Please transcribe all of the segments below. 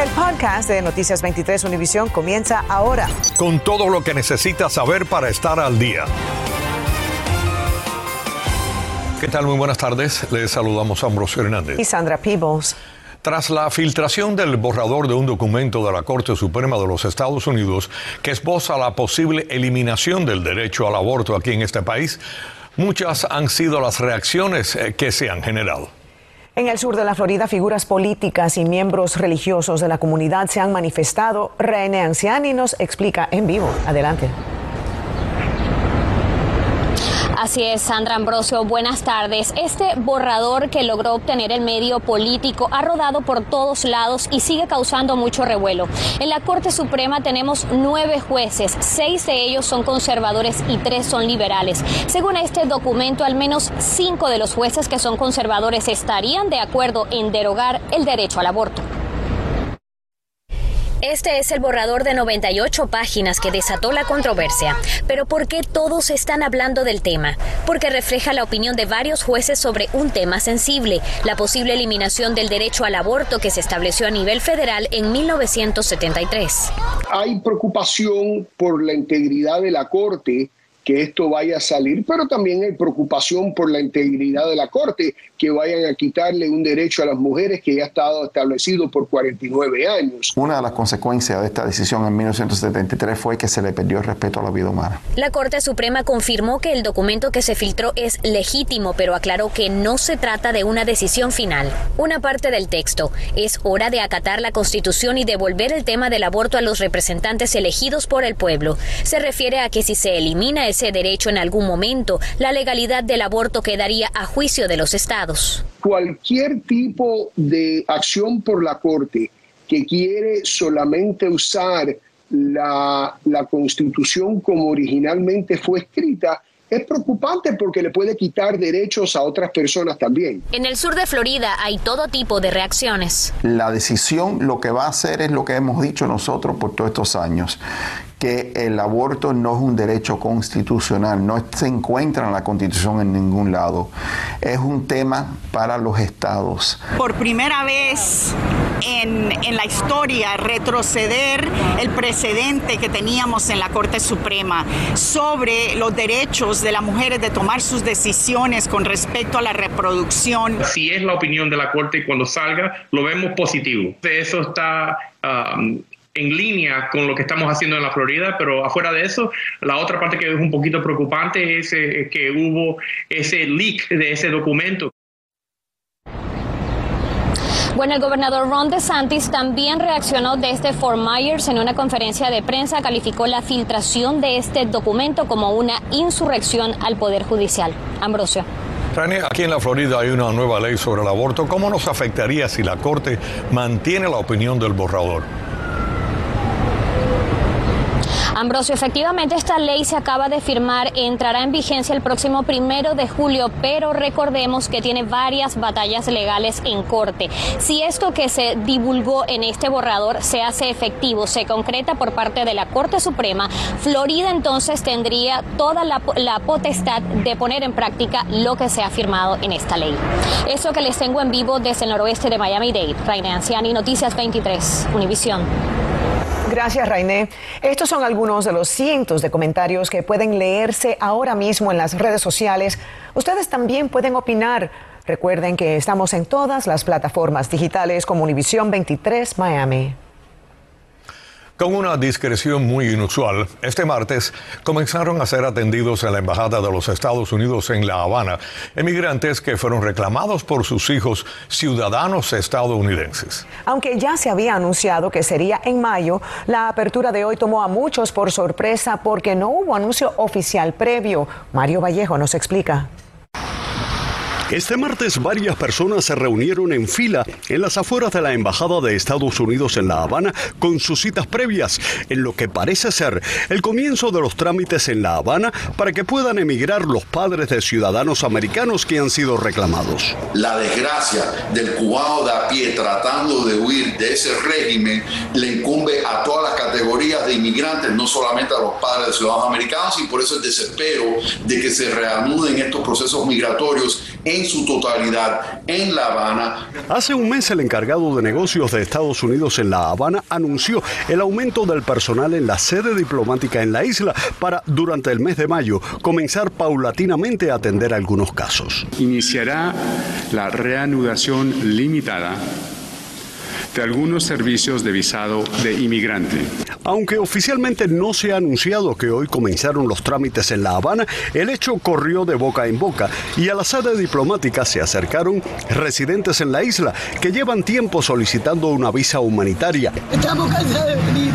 El podcast de Noticias 23 Univisión comienza ahora. Con todo lo que necesitas saber para estar al día. ¿Qué tal? Muy buenas tardes. Les saludamos a Ambrosio Hernández. Y Sandra Peebles. Tras la filtración del borrador de un documento de la Corte Suprema de los Estados Unidos que esboza la posible eliminación del derecho al aborto aquí en este país, muchas han sido las reacciones eh, que se han generado. En el sur de la Florida, figuras políticas y miembros religiosos de la comunidad se han manifestado. René Anciani nos explica en vivo. Adelante. Así es, Sandra Ambrosio, buenas tardes. Este borrador que logró obtener el medio político ha rodado por todos lados y sigue causando mucho revuelo. En la Corte Suprema tenemos nueve jueces, seis de ellos son conservadores y tres son liberales. Según este documento, al menos cinco de los jueces que son conservadores estarían de acuerdo en derogar el derecho al aborto. Este es el borrador de 98 páginas que desató la controversia. Pero ¿por qué todos están hablando del tema? Porque refleja la opinión de varios jueces sobre un tema sensible, la posible eliminación del derecho al aborto que se estableció a nivel federal en 1973. Hay preocupación por la integridad de la Corte que esto vaya a salir, pero también hay preocupación por la integridad de la Corte, que vayan a quitarle un derecho a las mujeres que ya ha estado establecido por 49 años. Una de las consecuencias de esta decisión en 1973 fue que se le perdió el respeto a la vida humana. La Corte Suprema confirmó que el documento que se filtró es legítimo, pero aclaró que no se trata de una decisión final. Una parte del texto es hora de acatar la Constitución y devolver el tema del aborto a los representantes elegidos por el pueblo. Se refiere a que si se elimina ese derecho en algún momento, la legalidad del aborto quedaría a juicio de los estados. Cualquier tipo de acción por la Corte que quiere solamente usar la, la constitución como originalmente fue escrita, es preocupante porque le puede quitar derechos a otras personas también. En el sur de Florida hay todo tipo de reacciones. La decisión lo que va a hacer es lo que hemos dicho nosotros por todos estos años, que el aborto no es un derecho constitucional, no se encuentra en la constitución en ningún lado. Es un tema para los estados. Por primera vez en, la historia, retroceder el precedente que teníamos en la Corte Suprema sobre los derechos de las mujeres de tomar sus decisiones con respecto a la reproducción. Si es la opinión de la Corte y cuando salga, lo vemos positivo. Eso está... Um, en línea con lo que estamos haciendo en la Florida, pero afuera de eso, la otra parte que es un poquito preocupante es eh, que hubo ese leak de ese documento. Bueno, el gobernador Ron DeSantis también reaccionó desde Fort Myers en una conferencia de prensa, calificó la filtración de este documento como una insurrección al Poder Judicial. Ambrosio. Rani, aquí en la Florida hay una nueva ley sobre el aborto. ¿Cómo nos afectaría si la Corte mantiene la opinión del borrador? Ambrosio, efectivamente esta ley se acaba de firmar, entrará en vigencia el próximo primero de julio, pero recordemos que tiene varias batallas legales en corte. Si esto que se divulgó en este borrador se hace efectivo, se concreta por parte de la Corte Suprema, Florida entonces tendría toda la, potestad de poner en práctica lo que se ha firmado en esta ley. Eso que les tengo en vivo desde el noroeste de Miami-Dade. Raina Anciani, Noticias 23, Univisión. Gracias, Rainé. Estos son algunos de los cientos de comentarios que pueden leerse ahora mismo en las redes sociales. Ustedes también pueden opinar. Recuerden que estamos en todas las plataformas digitales como Univisión 23 Miami. Con una discreción muy inusual, este martes comenzaron a ser atendidos en la Embajada de los Estados Unidos en La Habana emigrantes que fueron reclamados por sus hijos ciudadanos estadounidenses. Aunque ya se había anunciado que sería en mayo, la apertura de hoy tomó a muchos por sorpresa porque no hubo anuncio oficial previo. Mario Vallejo nos explica. Este martes varias personas se reunieron en fila en las afueras de la Embajada de Estados Unidos en La Habana con sus citas previas, en lo que parece ser el comienzo de los trámites en La Habana para que puedan emigrar los padres de ciudadanos americanos que han sido reclamados. La desgracia del cubano de a pie tratando de huir de ese régimen le incumbe a todas las categorías de inmigrantes, no solamente a los padres de ciudadanos americanos, y por eso el desespero de que se reanuden estos procesos migratorios en en su totalidad en La Habana. Hace un mes el encargado de negocios de Estados Unidos en La Habana anunció el aumento del personal en la sede diplomática en la isla para, durante el mes de mayo, comenzar paulatinamente a atender algunos casos. Iniciará la reanudación limitada de algunos servicios de visado de inmigrante. Aunque oficialmente no se ha anunciado que hoy comenzaron los trámites en La Habana, el hecho corrió de boca en boca y a la sede diplomática se acercaron residentes en la isla que llevan tiempo solicitando una visa humanitaria. Estamos cansados de venir,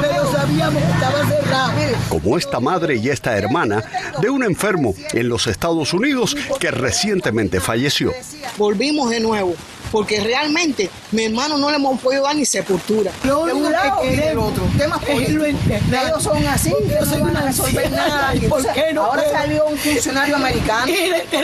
pero sabíamos que estaba cerrado. Como esta madre y esta hermana de un enfermo en los Estados Unidos que recientemente falleció. Volvimos de nuevo porque realmente mi hermano no le hemos podido dar ni sepultura. Lo De un lado y del otro. Temas políticos. Ellos son así, ellos no van a resolver nada. ¿Y por qué no Ahora salió un funcionario americano. Este.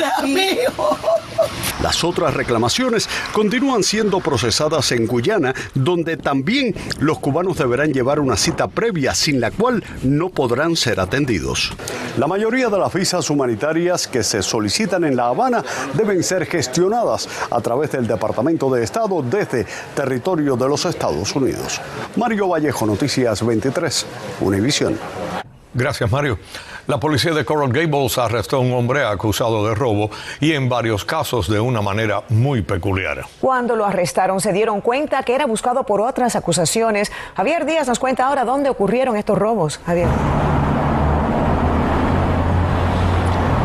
Las otras reclamaciones continúan siendo procesadas en Guyana, donde también los cubanos deberán llevar una cita previa sin la cual no podrán ser atendidos. La mayoría de las visas humanitarias que se solicitan en La Habana deben ser gestionadas a través del Departamento de Estado desde territorio de los Estados Unidos. Mario Vallejo, Noticias 23, Univisión. Gracias, Mario. La policía de Coral Gables arrestó a un hombre acusado de robo y en varios casos de una manera muy peculiar. Cuando lo arrestaron se dieron cuenta que era buscado por otras acusaciones. Javier Díaz nos cuenta ahora dónde ocurrieron estos robos. Javier.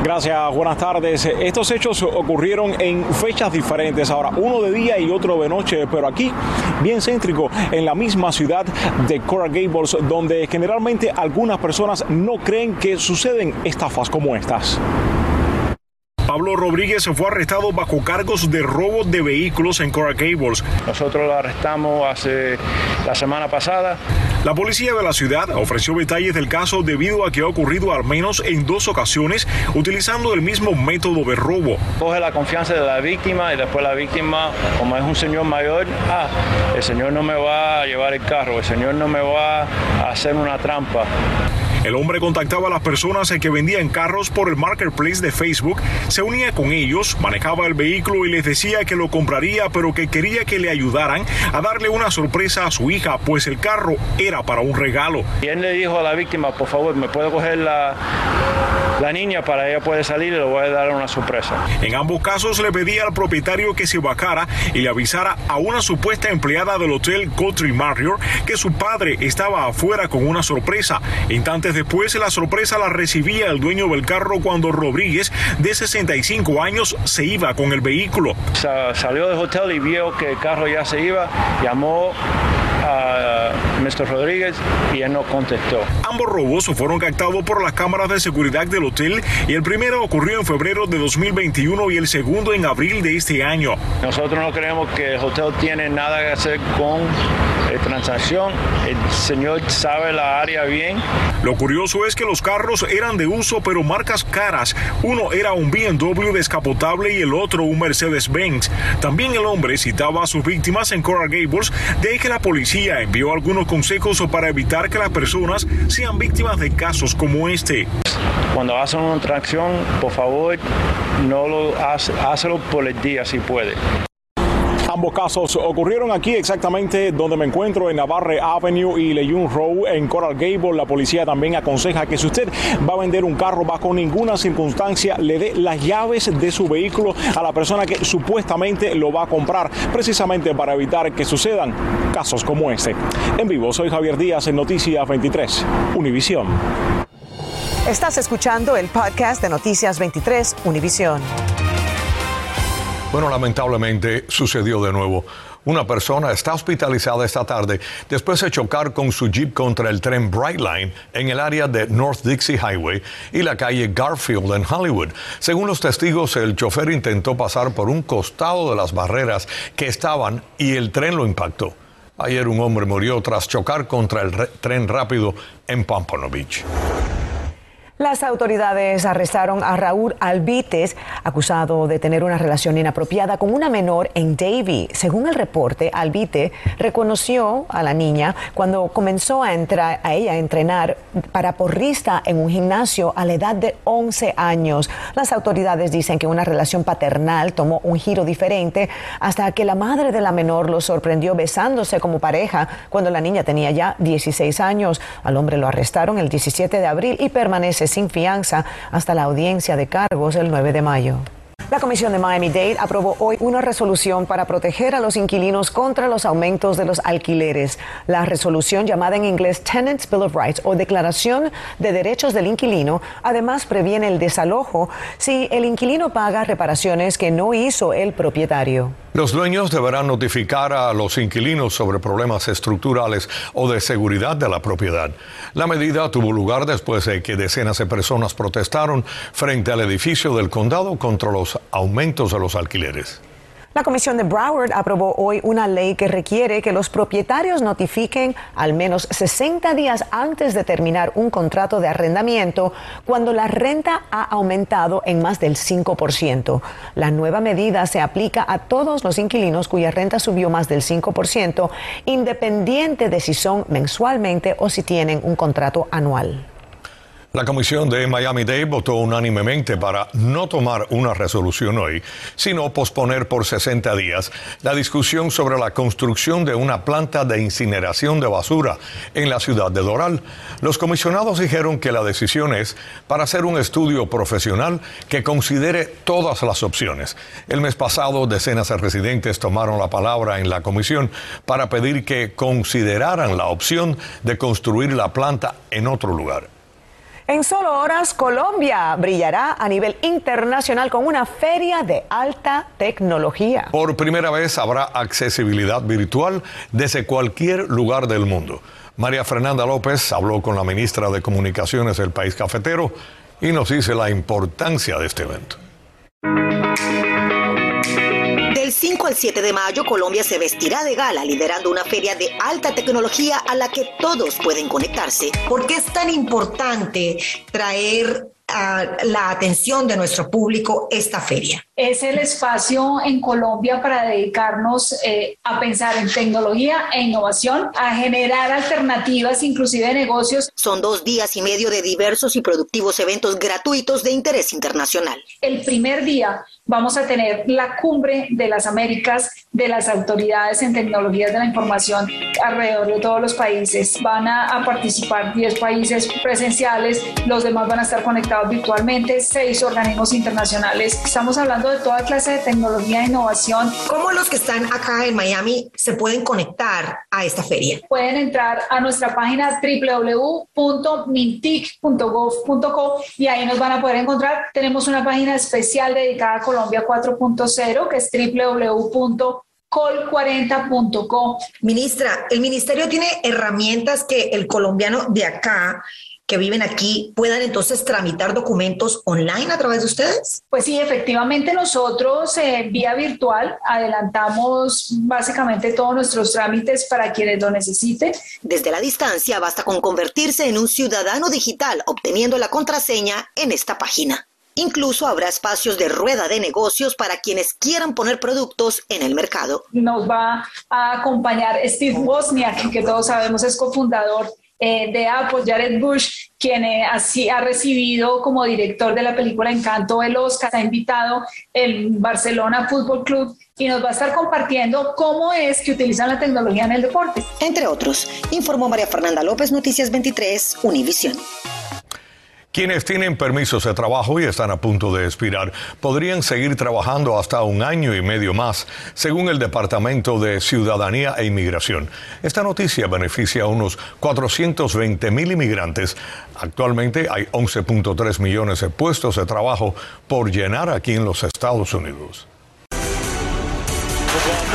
Gracias, buenas tardes. Estos hechos ocurrieron en fechas diferentes. Ahora, uno de día y otro de noche, pero aquí, bien céntrico, en la misma ciudad de Coral Gables, donde generalmente algunas personas no creen que suceden estafas como estas. Pablo Rodríguez fue arrestado bajo cargos de robo de vehículos en Coral Gables. Nosotros lo arrestamos hace la semana pasada. La policía de la ciudad ofreció detalles del caso debido a que ha ocurrido al menos en dos ocasiones utilizando el mismo método de robo. Coge la confianza de la víctima y después la víctima, como es un señor mayor, ah, el señor no me va a llevar el carro, el señor no me va a hacer una trampa. El hombre contactaba a las personas que vendían carros por el marketplace de Facebook, se unía con ellos, manejaba el vehículo y les decía que lo compraría, pero que quería que le ayudaran a darle una sorpresa a su hija, pues el carro era para un regalo. Y él le dijo a la víctima, por favor, ¿me puede coger la, la niña para ella poder salir y le voy a dar una sorpresa? En ambos casos le pedía al propietario que se bajara y le avisara a una supuesta empleada del hotel Country Marriott que su padre estaba afuera con una sorpresa. Instantes después la sorpresa la recibía el dueño del carro cuando Rodríguez, de 65 años, se iba con el vehículo. Sa- salió del hotel y vio que el carro ya se iba, llamó a Mr. Rodríguez y él no contestó. Ambos robos fueron captados por las cámaras de seguridad del hotel y el primero ocurrió en febrero de 2021 y el segundo en abril de este año. Nosotros no creemos que el hotel tiene nada que hacer con transacción. El señor sabe la área bien. Lo curioso es que los carros eran de uso pero marcas caras. Uno era un BMW descapotable y el otro un Mercedes-Benz. También el hombre citaba a sus víctimas en Coral Gables, de ahí que la policía envió algunos consejos para evitar que las personas sean víctimas de casos como este. Cuando hacen una transacción, por favor, no lo hace, hazlo por el día si puede. Ambos casos ocurrieron aquí exactamente donde me encuentro en Navarre Avenue y Leyun Row en Coral Gable. La policía también aconseja que si usted va a vender un carro bajo ninguna circunstancia le dé las llaves de su vehículo a la persona que supuestamente lo va a comprar, precisamente para evitar que sucedan casos como este. En vivo, soy Javier Díaz en Noticias 23, Univisión. Estás escuchando el podcast de Noticias 23 Univisión. Bueno, lamentablemente sucedió de nuevo. Una persona está hospitalizada esta tarde después de chocar con su jeep contra el tren Brightline en el área de North Dixie Highway y la calle Garfield en Hollywood. Según los testigos, el chofer intentó pasar por un costado de las barreras que estaban y el tren lo impactó. Ayer un hombre murió tras chocar contra el re- tren rápido en Pompano Beach. Las autoridades arrestaron a Raúl Albites, acusado de tener una relación inapropiada con una menor en Davie. Según el reporte, Albite reconoció a la niña cuando comenzó a, entrar, a ella a entrenar para porrista en un gimnasio a la edad de 11 años. Las autoridades dicen que una relación paternal tomó un giro diferente hasta que la madre de la menor lo sorprendió besándose como pareja cuando la niña tenía ya 16 años. Al hombre lo arrestaron el 17 de abril y permanece sin fianza hasta la audiencia de cargos el 9 de mayo. La Comisión de Miami-Dade aprobó hoy una resolución para proteger a los inquilinos contra los aumentos de los alquileres. La resolución llamada en inglés Tenants Bill of Rights o Declaración de Derechos del Inquilino además previene el desalojo si el inquilino paga reparaciones que no hizo el propietario. Los dueños deberán notificar a los inquilinos sobre problemas estructurales o de seguridad de la propiedad. La medida tuvo lugar después de que decenas de personas protestaron frente al edificio del condado contra los aumentos de los alquileres. La Comisión de Broward aprobó hoy una ley que requiere que los propietarios notifiquen al menos 60 días antes de terminar un contrato de arrendamiento cuando la renta ha aumentado en más del 5%. La nueva medida se aplica a todos los inquilinos cuya renta subió más del 5%, independiente de si son mensualmente o si tienen un contrato anual. La comisión de Miami-Dade votó unánimemente para no tomar una resolución hoy, sino posponer por 60 días la discusión sobre la construcción de una planta de incineración de basura en la ciudad de Doral. Los comisionados dijeron que la decisión es para hacer un estudio profesional que considere todas las opciones. El mes pasado, decenas de residentes tomaron la palabra en la comisión para pedir que consideraran la opción de construir la planta en otro lugar. En solo horas, Colombia brillará a nivel internacional con una feria de alta tecnología. Por primera vez habrá accesibilidad virtual desde cualquier lugar del mundo. María Fernanda López habló con la ministra de Comunicaciones del país cafetero y nos dice la importancia de este evento. 7 de mayo, Colombia se vestirá de gala liderando una feria de alta tecnología a la que todos pueden conectarse. ¿Por qué es tan importante traer a la atención de nuestro público esta feria? Es el espacio en Colombia para dedicarnos eh, a pensar en tecnología e innovación, a generar alternativas, inclusive de negocios. Son dos días y medio de diversos y productivos eventos gratuitos de interés internacional. El primer día vamos a tener la cumbre de las Américas de las autoridades en tecnologías de la información alrededor de todos los países. Van a, a participar 10 países presenciales, los demás van a estar conectados virtualmente, seis organismos internacionales. Estamos hablando de toda clase de tecnología e innovación. ¿Cómo los que están acá en Miami se pueden conectar a esta feria? Pueden entrar a nuestra página www.mintic.gov.co y ahí nos van a poder encontrar. Tenemos una página especial dedicada a Colombia 4.0 que es www.col40.co. Ministra, el ministerio tiene herramientas que el colombiano de acá que viven aquí puedan entonces tramitar documentos online a través de ustedes? Pues sí, efectivamente nosotros eh, vía virtual adelantamos básicamente todos nuestros trámites para quienes lo necesiten. Desde la distancia basta con convertirse en un ciudadano digital obteniendo la contraseña en esta página. Incluso habrá espacios de rueda de negocios para quienes quieran poner productos en el mercado. Nos va a acompañar Steve Wozniak, que todos sabemos es cofundador eh, de Apple, Jared Bush, quien eh, así ha recibido como director de la película Encanto el Oscar, ha invitado el Barcelona Fútbol Club y nos va a estar compartiendo cómo es que utilizan la tecnología en el deporte. Entre otros, informó María Fernanda López, Noticias 23, Univisión. Quienes tienen permisos de trabajo y están a punto de expirar podrían seguir trabajando hasta un año y medio más, según el Departamento de Ciudadanía e Inmigración. Esta noticia beneficia a unos 420 mil inmigrantes. Actualmente hay 11.3 millones de puestos de trabajo por llenar aquí en los Estados Unidos.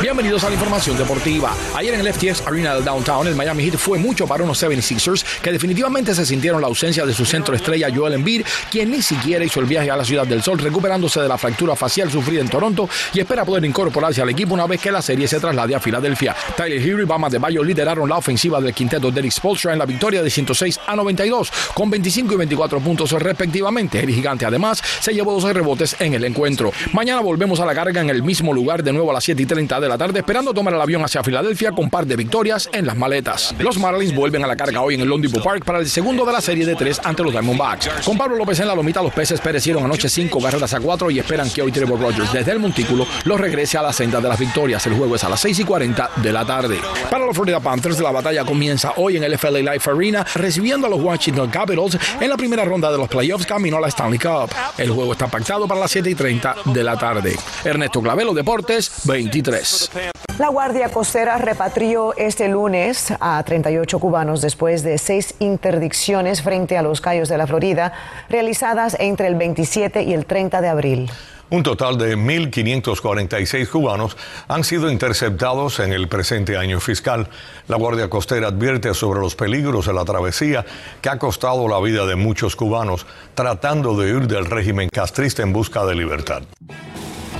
Bienvenidos a la información deportiva. Ayer en el FTX Arena del Downtown, el Miami Heat fue mucho para unos 76ers que definitivamente se sintieron la ausencia de su centro estrella Joel Embiid, quien ni siquiera hizo el viaje a la Ciudad del Sol, recuperándose de la fractura facial sufrida en Toronto y espera poder incorporarse al equipo una vez que la serie se traslade a Filadelfia. Tyler Hero y Bama de Bayo lideraron la ofensiva del quinteto de Eric Spolstra en la victoria de 106 a 92, con 25 y 24 puntos respectivamente. El gigante además se llevó 12 rebotes en el encuentro. Mañana volvemos a la carga en el mismo lugar de nuevo a las 7 y 30 de la tarde, esperando tomar el avión hacia Filadelfia con par de victorias en las maletas. Los Marlins vuelven a la carga hoy en el Lone Park para el segundo de la serie de tres ante los Diamondbacks. Con Pablo López en la lomita, los peces perecieron anoche cinco carreras a cuatro y esperan que hoy Trevor Rogers desde el montículo los regrese a la senda de las victorias. El juego es a las 6 y 40 de la tarde. Para los Florida Panthers, la batalla comienza hoy en el FLA Life Arena, recibiendo a los Washington Capitals en la primera ronda de los playoffs camino a la Stanley Cup. El juego está pactado para las 7 y 30 de la tarde. Ernesto Clavelo, Deportes 23. La Guardia Costera repatrió este lunes a 38 cubanos después de seis interdicciones frente a los Cayos de la Florida realizadas entre el 27 y el 30 de abril. Un total de 1.546 cubanos han sido interceptados en el presente año fiscal. La Guardia Costera advierte sobre los peligros de la travesía que ha costado la vida de muchos cubanos tratando de huir del régimen castrista en busca de libertad.